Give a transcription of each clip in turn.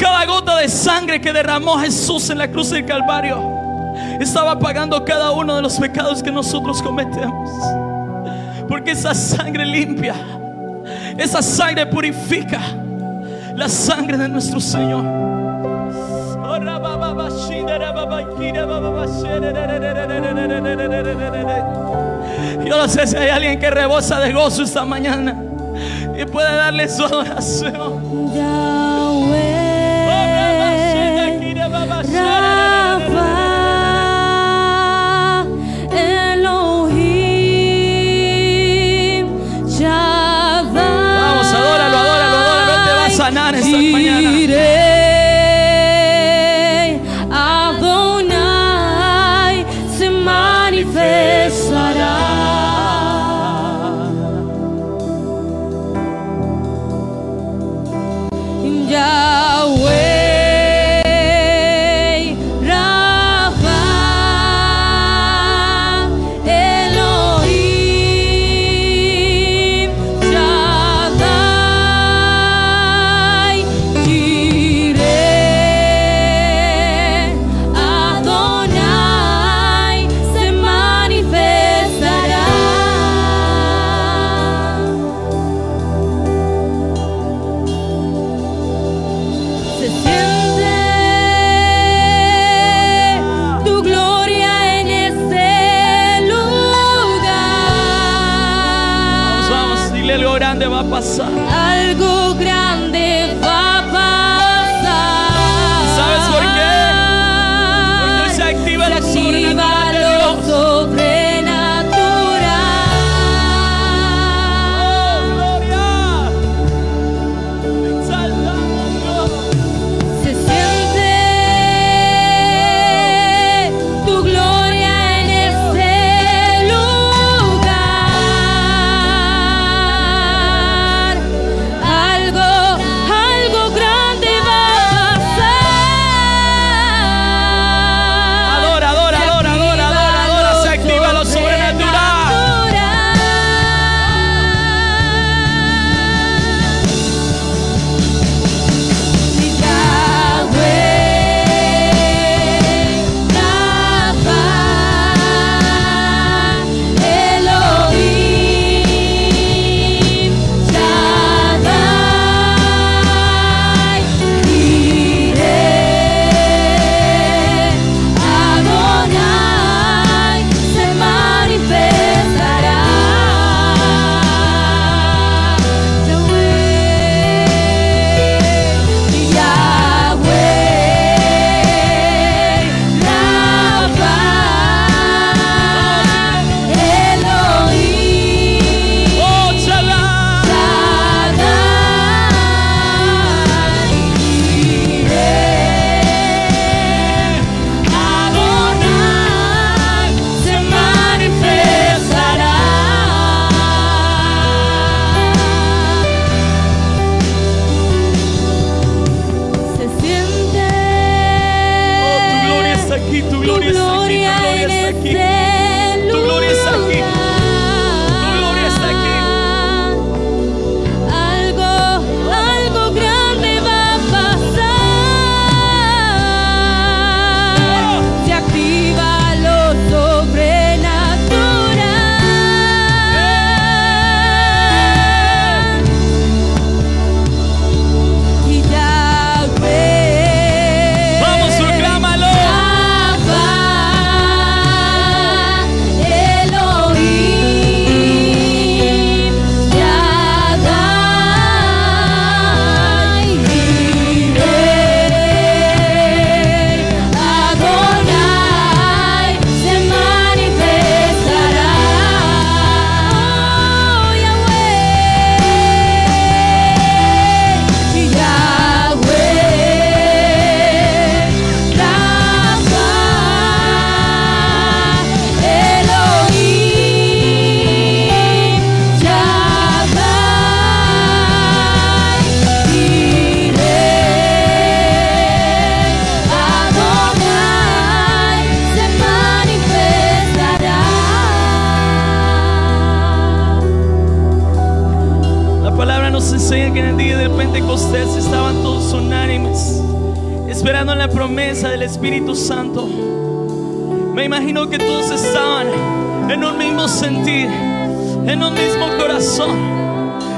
Cada gota de sangre que derramó Jesús en la cruz del Calvario estaba pagando cada uno de los pecados que nosotros cometemos. Porque esa sangre limpia, esa sangre purifica la sangre de nuestro Señor. Yo no sé si hay alguien que rebosa de gozo esta mañana y puede darle su adoración.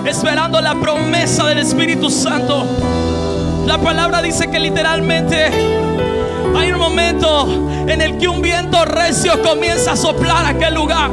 Esperando la promesa del Espíritu Santo. La palabra dice que literalmente hay un momento en el que un viento recio comienza a soplar aquel lugar.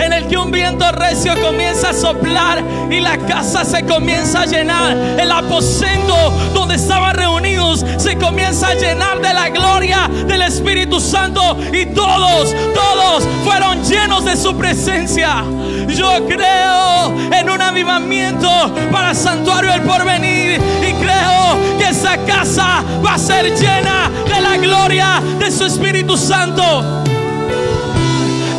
En el que un viento recio comienza a soplar y la casa se comienza a llenar. El aposento donde estaban reunidos se comienza a llenar de la gloria del Espíritu Santo. Y todos, todos fueron llenos de su presencia. Yo creo en un avivamiento para Santuario el Porvenir. Y creo que esa casa va a ser llena de la gloria de su Espíritu Santo.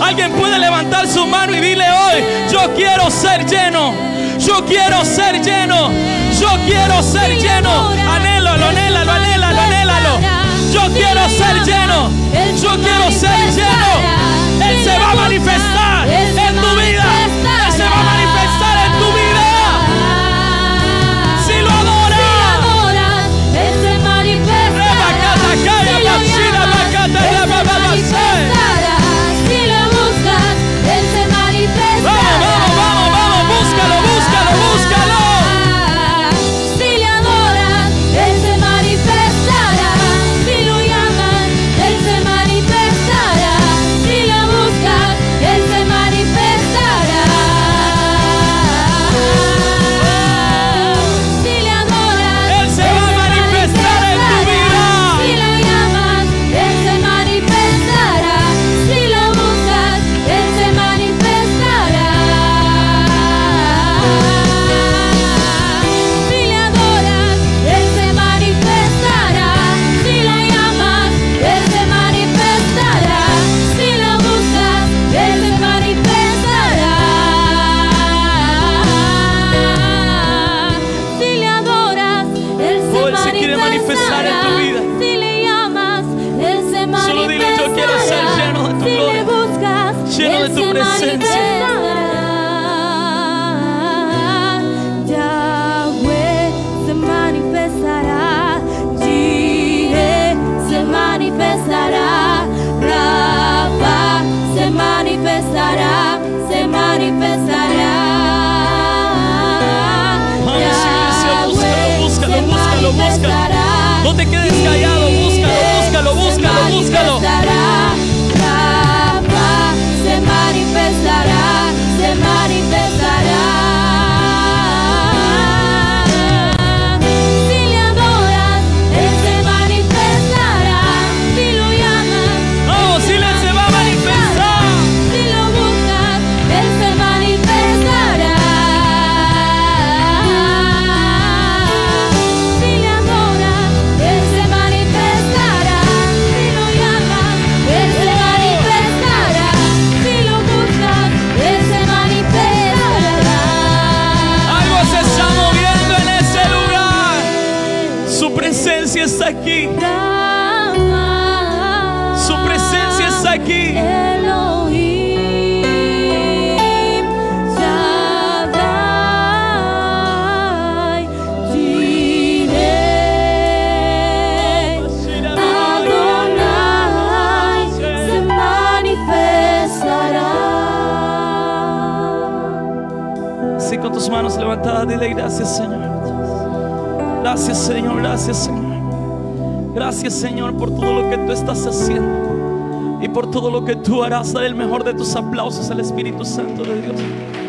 Alguien puede levantar su mano y dile hoy, yo quiero ser lleno. Yo quiero ser lleno. Yo quiero ser lleno. Anhélalo, anhélalo, anhélalo, anhélalo. Yo quiero ser lleno. Yo quiero ser lleno. Él se va a manifestar te quedes callado, búscalo, búscalo, búscalo, búscalo. Manos levantadas, dile gracias, Señor. Gracias, Señor, gracias, Señor. Gracias, Señor, por todo lo que tú estás haciendo y por todo lo que tú harás. Dale el mejor de tus aplausos al Espíritu Santo de Dios.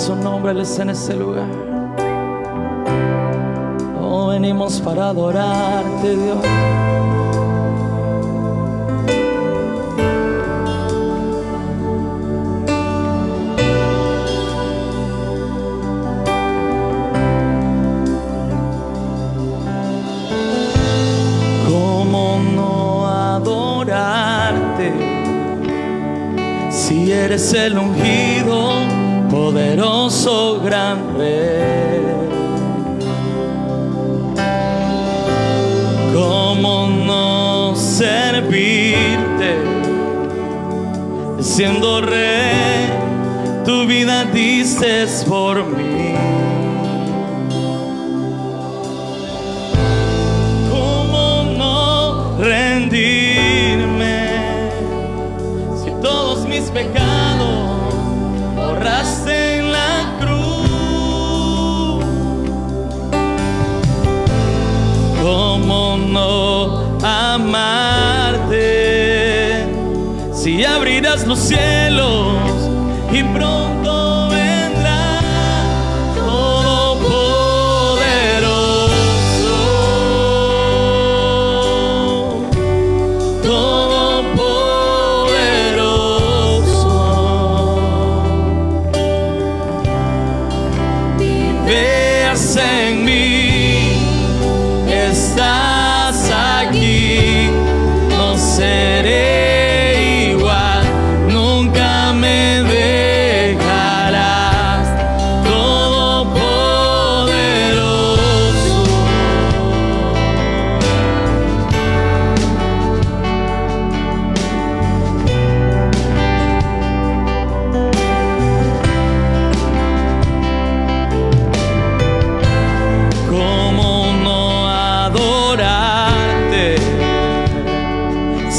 Su nombre, Él está en ese lugar. Oh, venimos para adorarte, Dios. ¿Cómo no adorarte? Si eres el ungido poderoso gran rey. ¿Cómo no servirte siendo rey? Tu vida dices por mí. ¿Cómo no rendirme si todos mis pecados los cielos y pronto.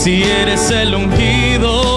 si eres el ungido.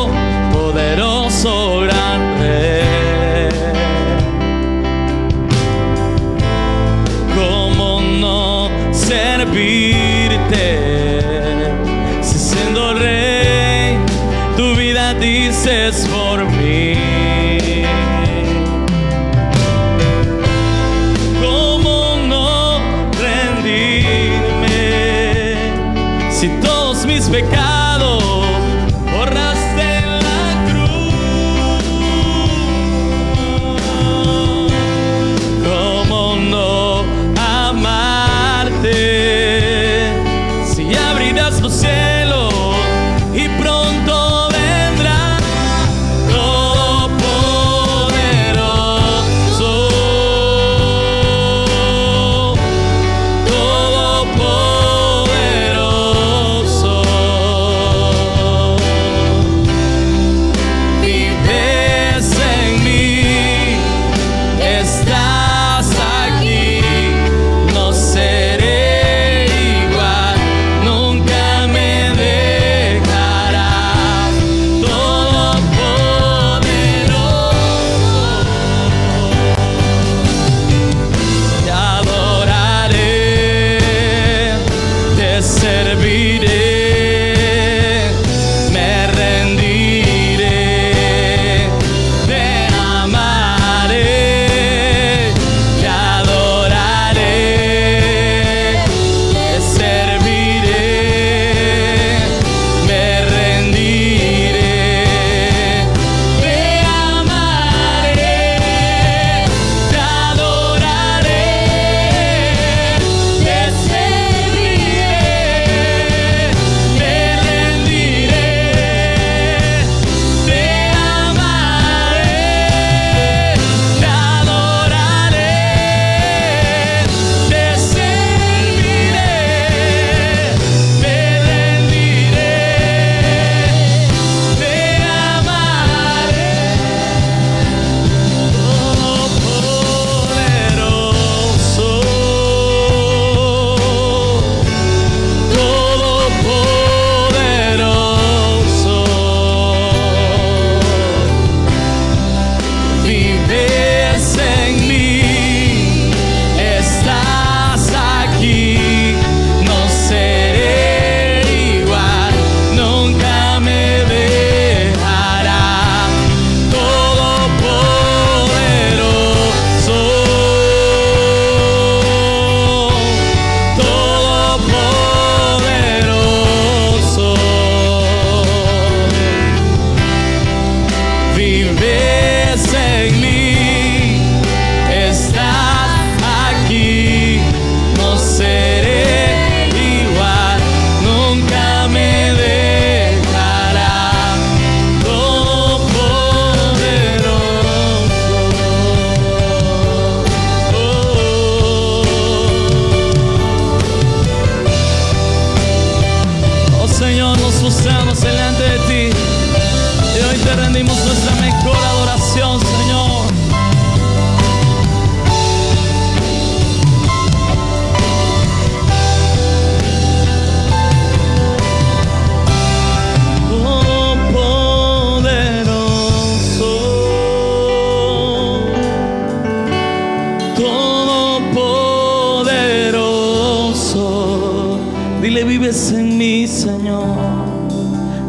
Vives en mí, Señor.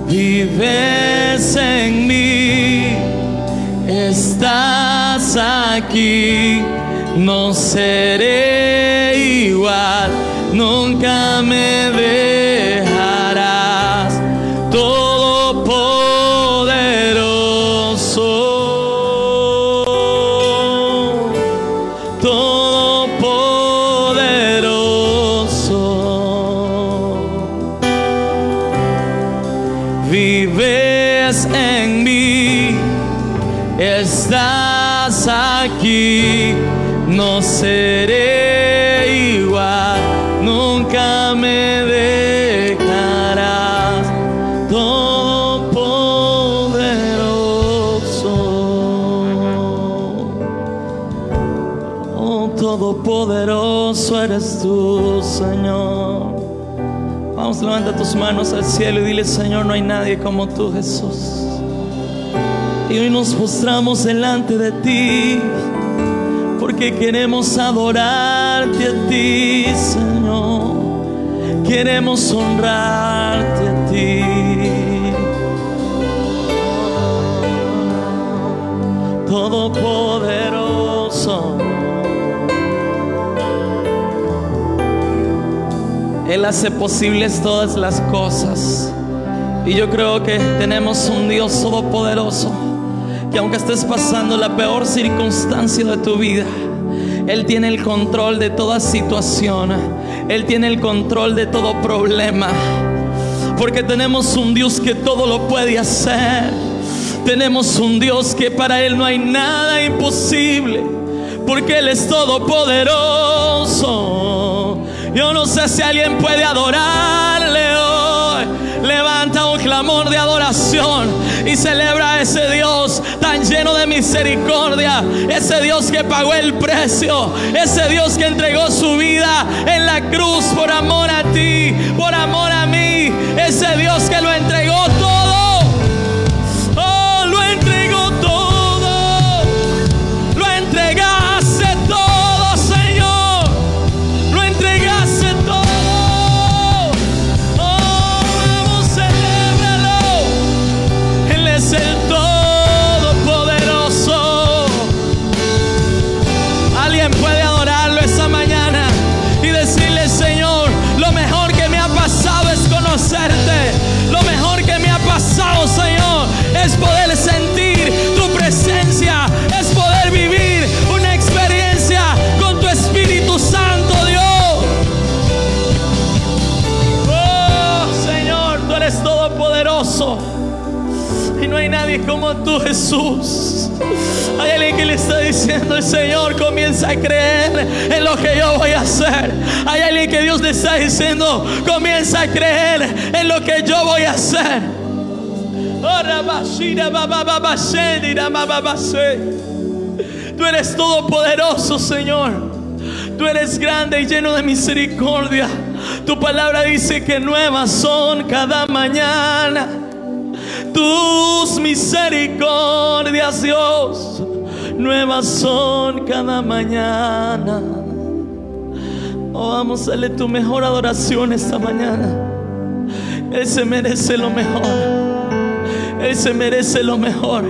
Vives en mí. Estás aquí. No seré manos al cielo y dile, Señor, no hay nadie como tú, Jesús. Y hoy nos postramos delante de ti, porque queremos adorarte a ti, Señor. Queremos honrarte a ti. Todopoderoso. Él hace posibles todas las cosas. Y yo creo que tenemos un Dios todopoderoso que aunque estés pasando la peor circunstancia de tu vida, Él tiene el control de toda situación. Él tiene el control de todo problema. Porque tenemos un Dios que todo lo puede hacer. Tenemos un Dios que para Él no hay nada imposible. Porque Él es todopoderoso. Yo no sé si alguien puede adorarle hoy. Levanta un clamor de adoración y celebra a ese Dios tan lleno de misericordia. Ese Dios que pagó el precio. Ese Dios que entregó su vida en la cruz por amor a ti, por amor a mí. Ese Dios que lo entregó todo. Diciendo, comienza a creer en lo que yo voy a hacer. Tú eres todopoderoso, Señor. Tú eres grande y lleno de misericordia. Tu palabra dice que nuevas son cada mañana tus misericordias, Dios, nuevas son cada mañana. Oh, vamos a darle tu mejor adoración esta mañana. Él se merece lo mejor. Él se merece lo mejor.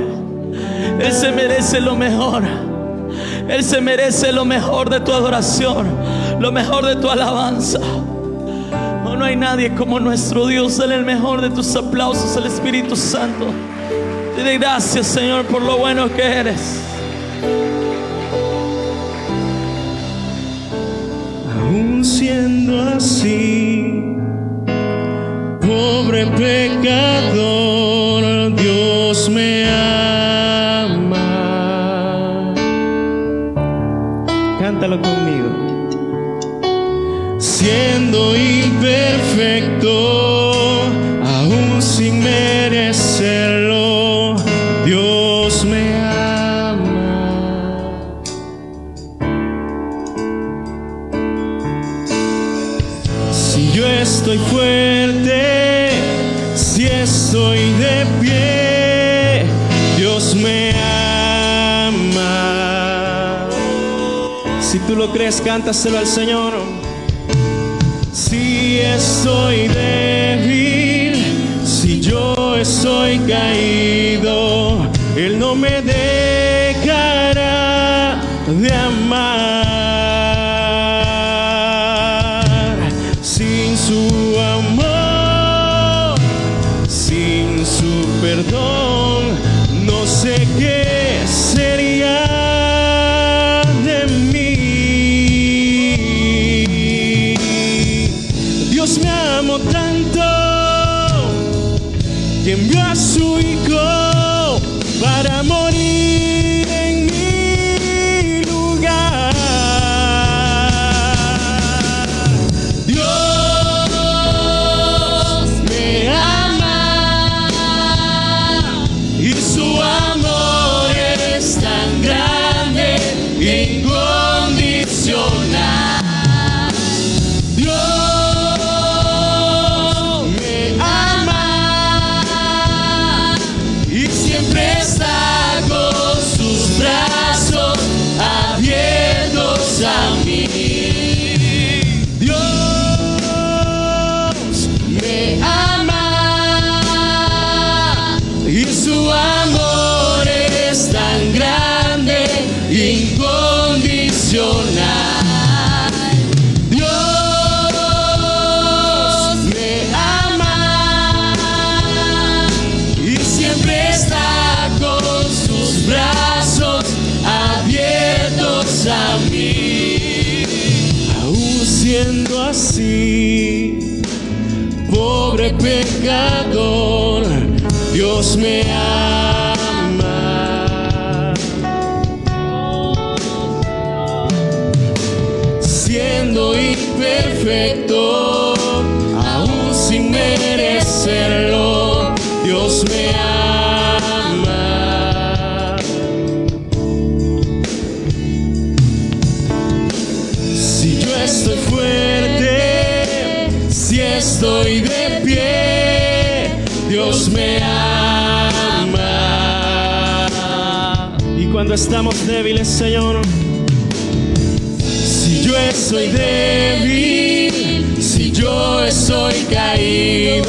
Él se merece lo mejor. Él se merece lo mejor de tu adoración, lo mejor de tu alabanza. Oh, no hay nadie como nuestro Dios. Dale el mejor de tus aplausos al Espíritu Santo. Dile gracias, Señor, por lo bueno que eres. Aún siendo así, pobre pecador, Dios me ama. Cántalo conmigo. Siendo imperfecto, crees, cántaselo al Señor. Si estoy débil, si yo estoy caído, Él no me dejará Dios me estamos débiles, Señor, si yo estoy débil, si yo estoy caído,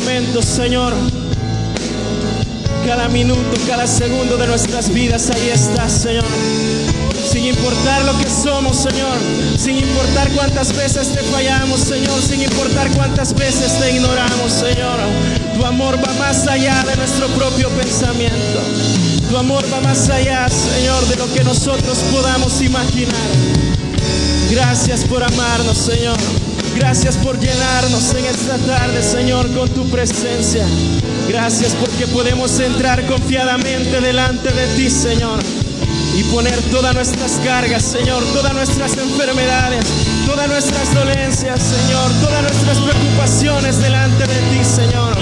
momento, Señor, cada minuto, cada segundo de nuestras vidas, ahí estás, Señor. Sin importar lo que somos, Señor. Sin importar cuántas veces te fallamos, Señor. Sin importar cuántas veces te ignoramos, Señor. Tu amor va más allá de nuestro propio pensamiento. Tu amor va más allá, Señor, de lo que nosotros podamos imaginar. Gracias por amarnos, Señor. Gracias por llenarnos en esta tarde, Señor, con tu presencia. Gracias porque podemos entrar confiadamente delante de ti, Señor. Y poner todas nuestras cargas, Señor, todas nuestras enfermedades, todas nuestras dolencias, Señor, todas nuestras preocupaciones delante de ti, Señor.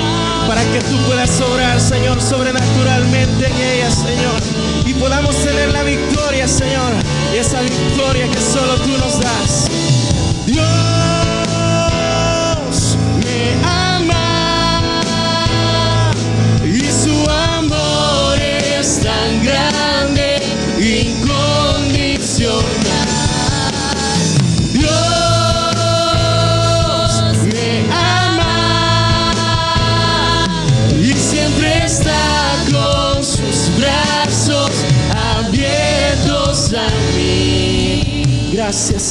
Para que tú puedas obrar, Señor, sobrenaturalmente en ellas, Señor. Y podamos tener la victoria, Señor, esa victoria que solo tú nos das.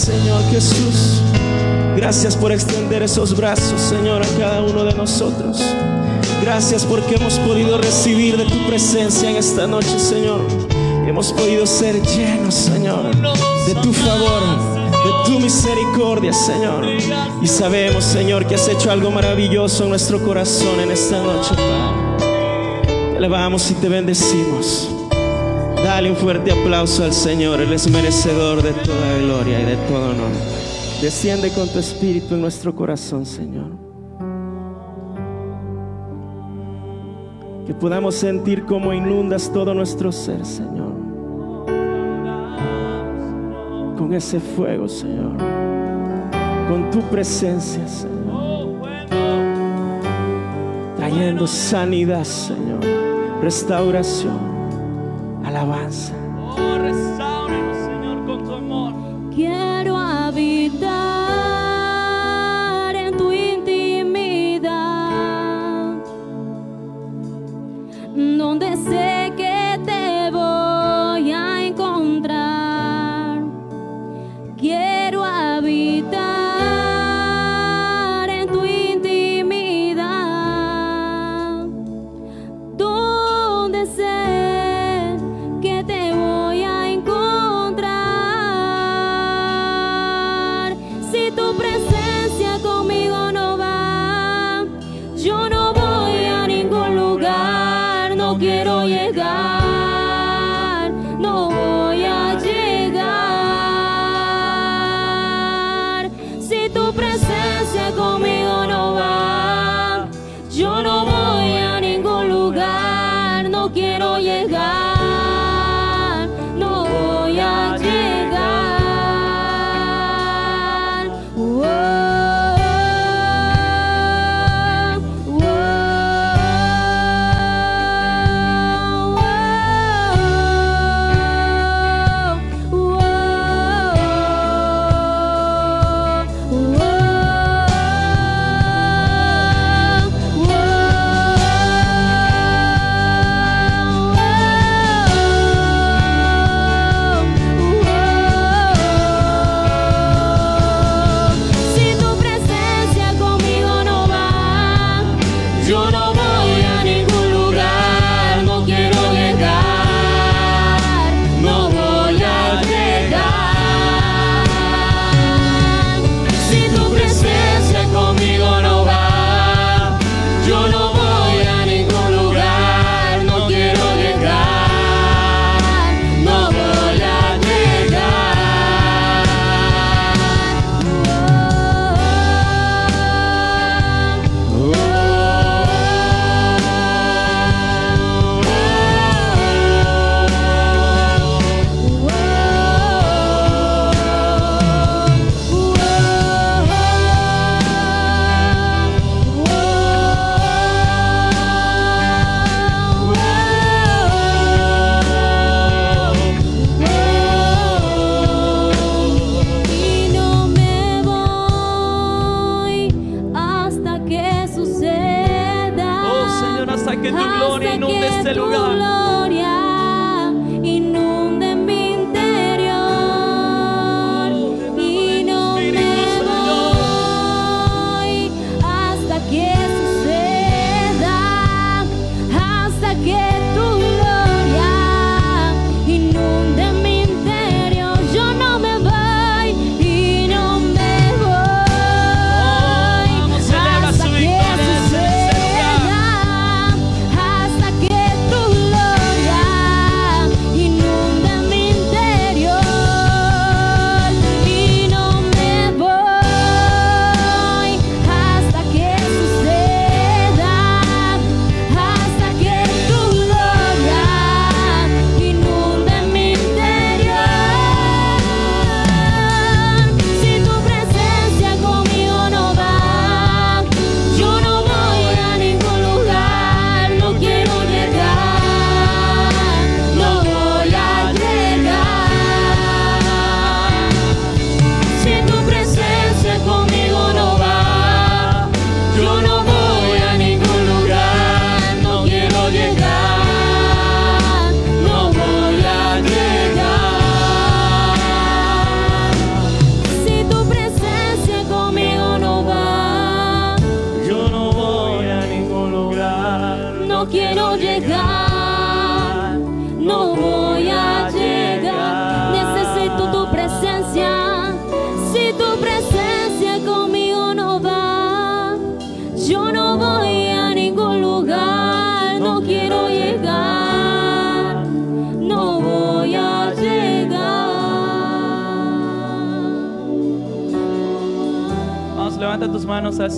Señor Jesús. Gracias por extender esos brazos, Señor, a cada uno de nosotros. Gracias porque hemos podido recibir de tu presencia en esta noche, Señor. Hemos podido ser llenos, Señor, de tu favor, de tu misericordia, Señor. Y sabemos, Señor, que has hecho algo maravilloso en nuestro corazón en esta noche, Padre. Te elevamos y te bendecimos. Dale un fuerte aplauso al Señor. Él es merecedor de toda gloria y de todo honor. Desciende con tu espíritu en nuestro corazón, Señor. Que podamos sentir cómo inundas todo nuestro ser, Señor. Con ese fuego, Señor. Con tu presencia, Señor. Trayendo sanidad, Señor. Restauración. Alabanza. Que tu gloria inunde este lugar.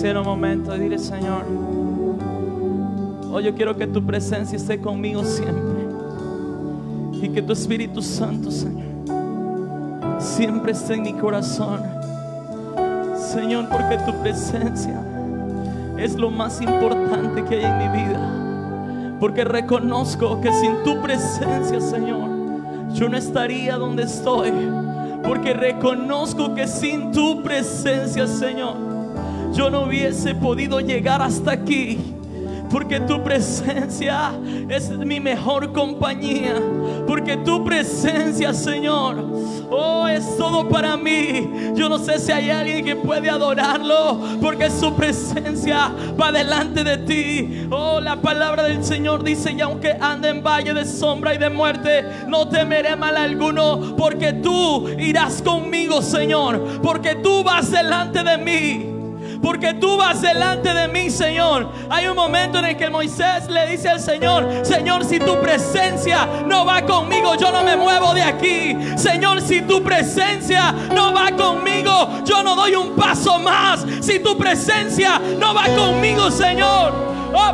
Un momento y dile, Señor, hoy yo quiero que tu presencia esté conmigo siempre. Y que tu Espíritu Santo, Señor, siempre esté en mi corazón. Señor, porque tu presencia es lo más importante que hay en mi vida. Porque reconozco que sin tu presencia, Señor, yo no estaría donde estoy. Porque reconozco que sin tu presencia, Señor, yo no hubiese podido llegar hasta aquí. Porque tu presencia es mi mejor compañía. Porque tu presencia, Señor, oh, es todo para mí. Yo no sé si hay alguien que puede adorarlo. Porque su presencia va delante de ti. Oh, la palabra del Señor dice: Y aunque ande en valle de sombra y de muerte, no temeré mal alguno. Porque tú irás conmigo, Señor. Porque tú vas delante de mí porque tú vas delante de mí, Señor. Hay un momento en el que Moisés le dice al Señor, Señor, si tu presencia no va conmigo, yo no me muevo de aquí. Señor, si tu presencia no va conmigo, yo no doy un paso más. Si tu presencia no va conmigo, Señor. Oh,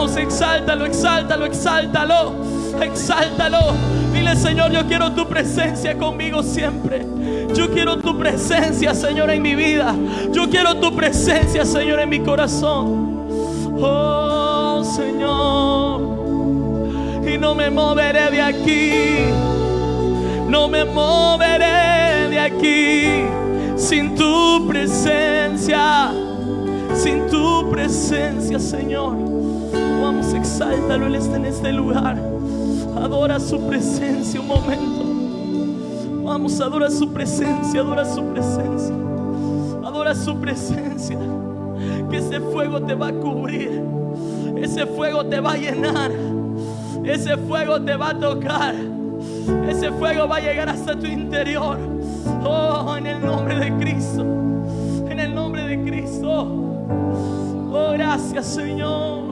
vamos, exáltalo, exáltalo, exáltalo, exáltalo. Dile, Señor, yo quiero tu presencia conmigo siempre. Yo quiero tu presencia, Señor, en mi vida. Yo quiero tu presencia, Señor, en mi corazón. Oh, Señor. Y no me moveré de aquí. No me moveré de aquí sin tu presencia sin tu presencia, Señor. Exáltalo, Él está en este lugar. Adora su presencia un momento. Vamos, adora su presencia, adora su presencia. Adora su presencia. Que ese fuego te va a cubrir. Ese fuego te va a llenar. Ese fuego te va a tocar. Ese fuego va a llegar hasta tu interior. Oh, en el nombre de Cristo. En el nombre de Cristo. Oh, gracias, Señor.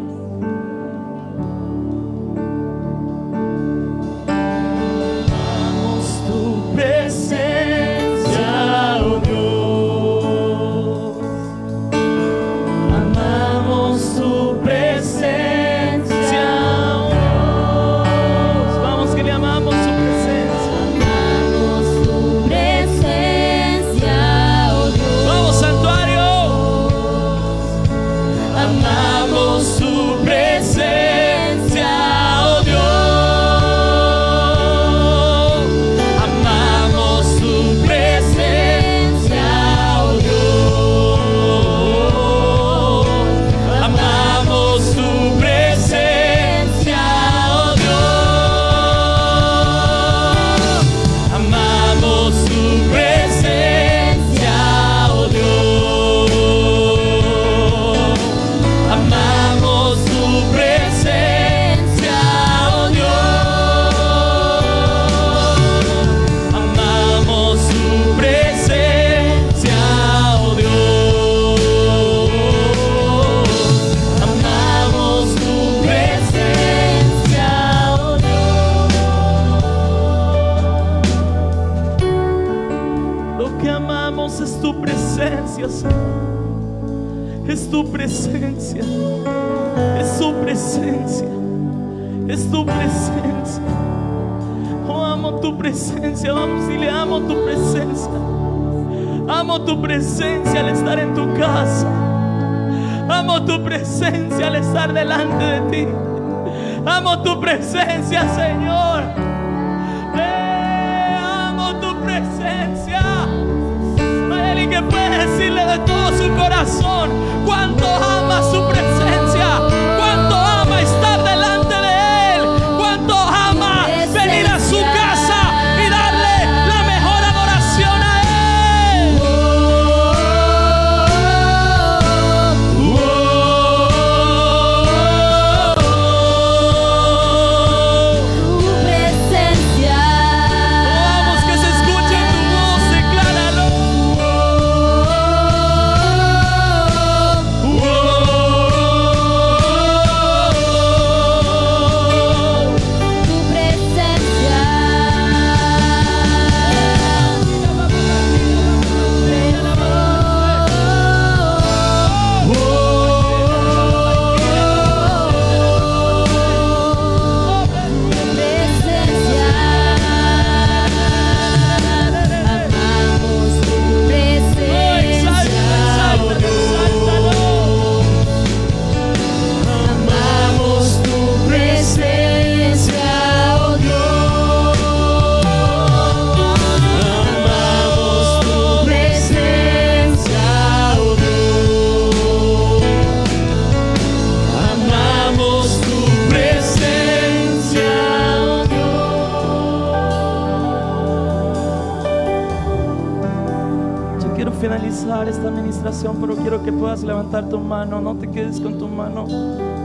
Finalizar esta administración, pero quiero que puedas levantar tu mano. No te quedes con tu mano.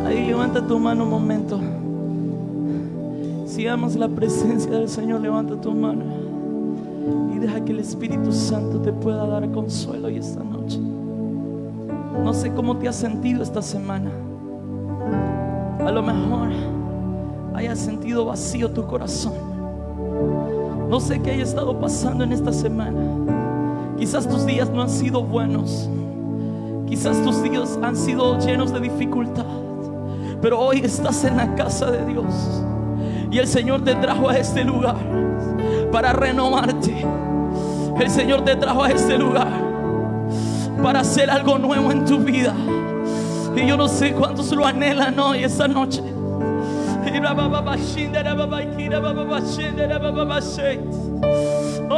Ahí levanta tu mano un momento. Si amas la presencia del Señor, levanta tu mano. Y deja que el Espíritu Santo te pueda dar consuelo hoy esta noche. No sé cómo te has sentido esta semana. A lo mejor hayas sentido vacío tu corazón. No sé qué haya estado pasando en esta semana. Quizás tus días no han sido buenos. Quizás tus días han sido llenos de dificultad. Pero hoy estás en la casa de Dios. Y el Señor te trajo a este lugar para renovarte. El Señor te trajo a este lugar para hacer algo nuevo en tu vida. Y yo no sé cuántos lo anhelan hoy, esta noche.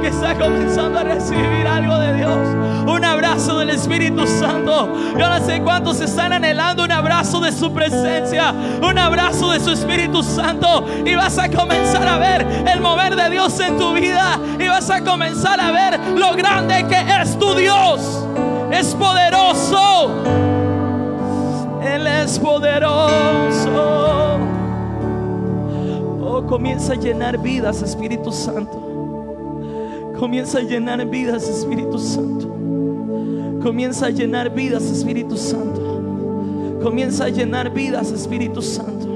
que está comenzando a recibir algo de Dios. Un abrazo del Espíritu Santo. Yo no sé cuántos están anhelando un abrazo de su presencia. Un abrazo de su Espíritu Santo. Y vas a comenzar a ver el mover de Dios en tu vida. Y vas a comenzar a ver lo grande que es tu Dios. Es poderoso. Él es poderoso. Oh, comienza a llenar vidas, Espíritu Santo. Comienza a llenar vidas, Espíritu Santo. Comienza a llenar vidas, Espíritu Santo. Comienza a llenar vidas, Espíritu Santo.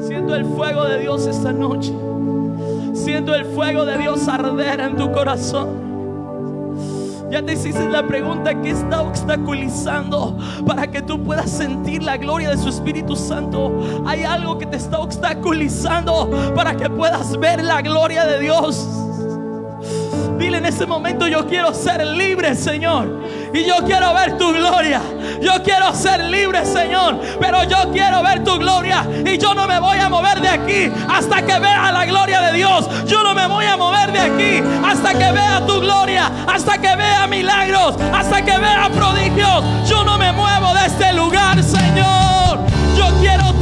Siento el fuego de Dios esta noche. Siento el fuego de Dios arder en tu corazón. Ya te hiciste la pregunta que está obstaculizando para que tú puedas sentir la gloria de su Espíritu Santo. Hay algo que te está obstaculizando para que puedas ver la gloria de Dios. Dile en ese momento, yo quiero ser libre, Señor. Y yo quiero ver tu gloria. Yo quiero ser libre, Señor. Pero yo quiero ver tu gloria. Y yo no me voy a mover de aquí hasta que vea la gloria de Dios. Yo no me voy a mover de aquí hasta que vea tu gloria. Hasta que vea milagros. Hasta que vea prodigios. Yo no me muevo de este lugar, Señor. Yo quiero